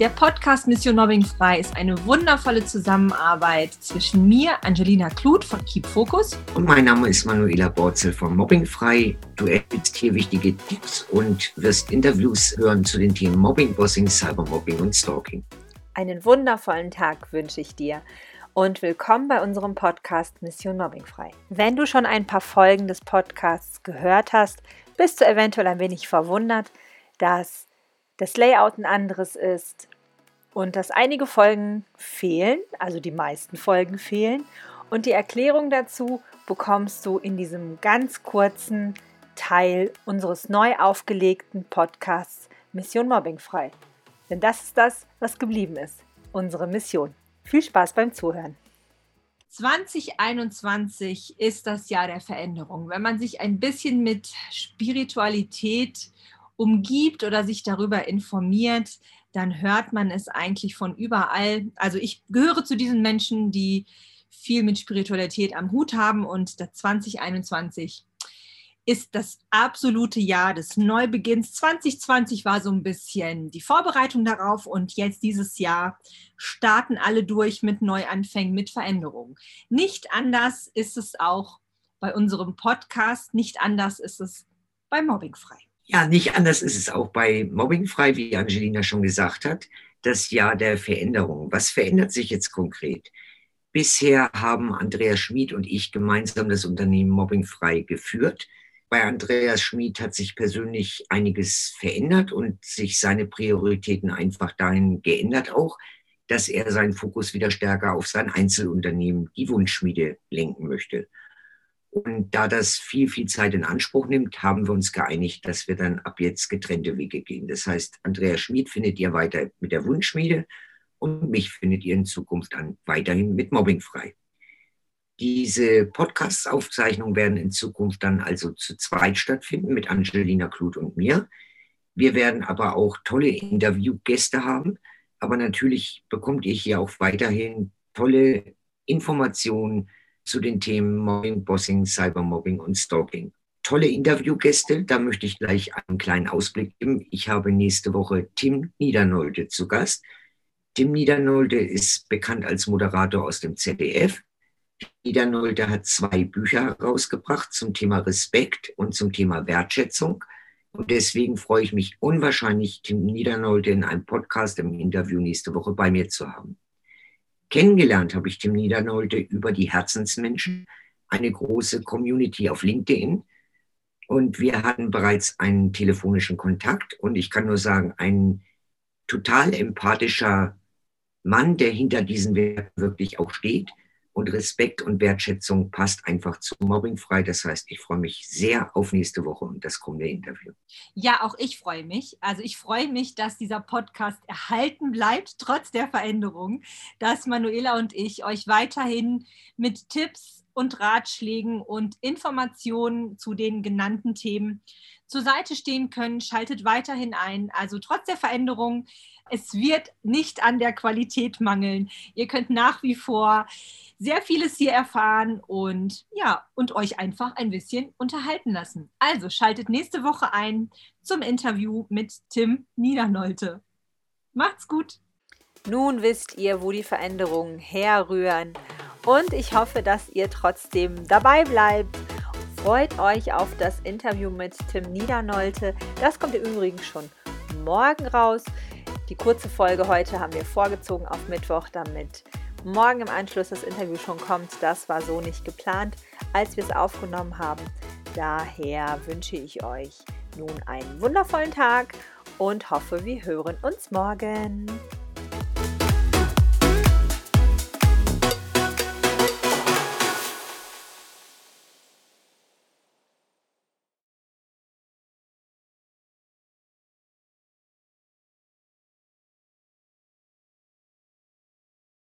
Der Podcast Mission Mobbing Frei ist eine wundervolle Zusammenarbeit zwischen mir, Angelina Kluth von Keep Focus. Und mein Name ist Manuela Borzel von Mobbing Frei. Du erhältst hier wichtige Tipps und wirst Interviews hören zu den Themen Mobbing, Bossing, Cybermobbing und Stalking. Einen wundervollen Tag wünsche ich dir und willkommen bei unserem Podcast Mission Mobbing Frei. Wenn du schon ein paar Folgen des Podcasts gehört hast, bist du eventuell ein wenig verwundert, dass das Layout ein anderes ist und dass einige Folgen fehlen, also die meisten Folgen fehlen. Und die Erklärung dazu bekommst du in diesem ganz kurzen Teil unseres neu aufgelegten Podcasts Mission Mobbing frei. Denn das ist das, was geblieben ist, unsere Mission. Viel Spaß beim Zuhören. 2021 ist das Jahr der Veränderung. Wenn man sich ein bisschen mit Spiritualität umgibt oder sich darüber informiert, dann hört man es eigentlich von überall. Also ich gehöre zu diesen Menschen, die viel mit Spiritualität am Hut haben und das 2021 ist das absolute Jahr des Neubeginns. 2020 war so ein bisschen die Vorbereitung darauf und jetzt dieses Jahr starten alle durch mit Neuanfängen, mit Veränderungen. Nicht anders ist es auch bei unserem Podcast, nicht anders ist es bei Mobbing frei. Ja, nicht anders ist es auch bei Mobbingfrei, wie Angelina schon gesagt hat, das Jahr der Veränderung. Was verändert sich jetzt konkret? Bisher haben Andreas Schmid und ich gemeinsam das Unternehmen Mobbingfrei geführt. Bei Andreas Schmid hat sich persönlich einiges verändert und sich seine Prioritäten einfach dahin geändert auch, dass er seinen Fokus wieder stärker auf sein Einzelunternehmen, die Wunschschmiede, lenken möchte. Und da das viel, viel Zeit in Anspruch nimmt, haben wir uns geeinigt, dass wir dann ab jetzt getrennte Wege gehen. Das heißt, Andrea Schmid findet ihr weiter mit der Wunschschmiede und mich findet ihr in Zukunft dann weiterhin mit Mobbing frei. Diese Podcast-Aufzeichnungen werden in Zukunft dann also zu zweit stattfinden mit Angelina Kluth und mir. Wir werden aber auch tolle Interviewgäste haben. Aber natürlich bekommt ihr hier auch weiterhin tolle Informationen zu den Themen Mobbing, Bossing, Cybermobbing und Stalking. Tolle Interviewgäste, da möchte ich gleich einen kleinen Ausblick geben. Ich habe nächste Woche Tim Niedernolde zu Gast. Tim Niedernolde ist bekannt als Moderator aus dem ZDF. Niedernolde hat zwei Bücher herausgebracht zum Thema Respekt und zum Thema Wertschätzung. Und deswegen freue ich mich unwahrscheinlich, Tim Niedernolde in einem Podcast im Interview nächste Woche bei mir zu haben. Kennengelernt habe ich Tim Niedernolte über die Herzensmenschen, eine große Community auf LinkedIn. Und wir hatten bereits einen telefonischen Kontakt. Und ich kann nur sagen, ein total empathischer Mann, der hinter diesen Werten wirklich auch steht und Respekt und Wertschätzung passt einfach zu Mobbing frei. Das heißt, ich freue mich sehr auf nächste Woche und das kommende Interview. Ja, auch ich freue mich. Also ich freue mich, dass dieser Podcast erhalten bleibt, trotz der Veränderung, dass Manuela und ich euch weiterhin mit Tipps und Ratschlägen und Informationen zu den genannten Themen zur Seite stehen können. Schaltet weiterhin ein. Also trotz der Veränderung, es wird nicht an der Qualität mangeln. Ihr könnt nach wie vor sehr vieles hier erfahren und ja, und euch einfach ein bisschen unterhalten lassen. Also schaltet nächste Woche ein zum Interview mit Tim Niedernolte. Macht's gut! Nun wisst ihr, wo die Veränderungen herrühren und ich hoffe, dass ihr trotzdem dabei bleibt. Freut euch auf das Interview mit Tim Niedernolte. Das kommt im Übrigen schon morgen raus. Die kurze Folge heute haben wir vorgezogen auf Mittwoch, damit morgen im Anschluss das Interview schon kommt. Das war so nicht geplant, als wir es aufgenommen haben. Daher wünsche ich euch nun einen wundervollen Tag und hoffe, wir hören uns morgen.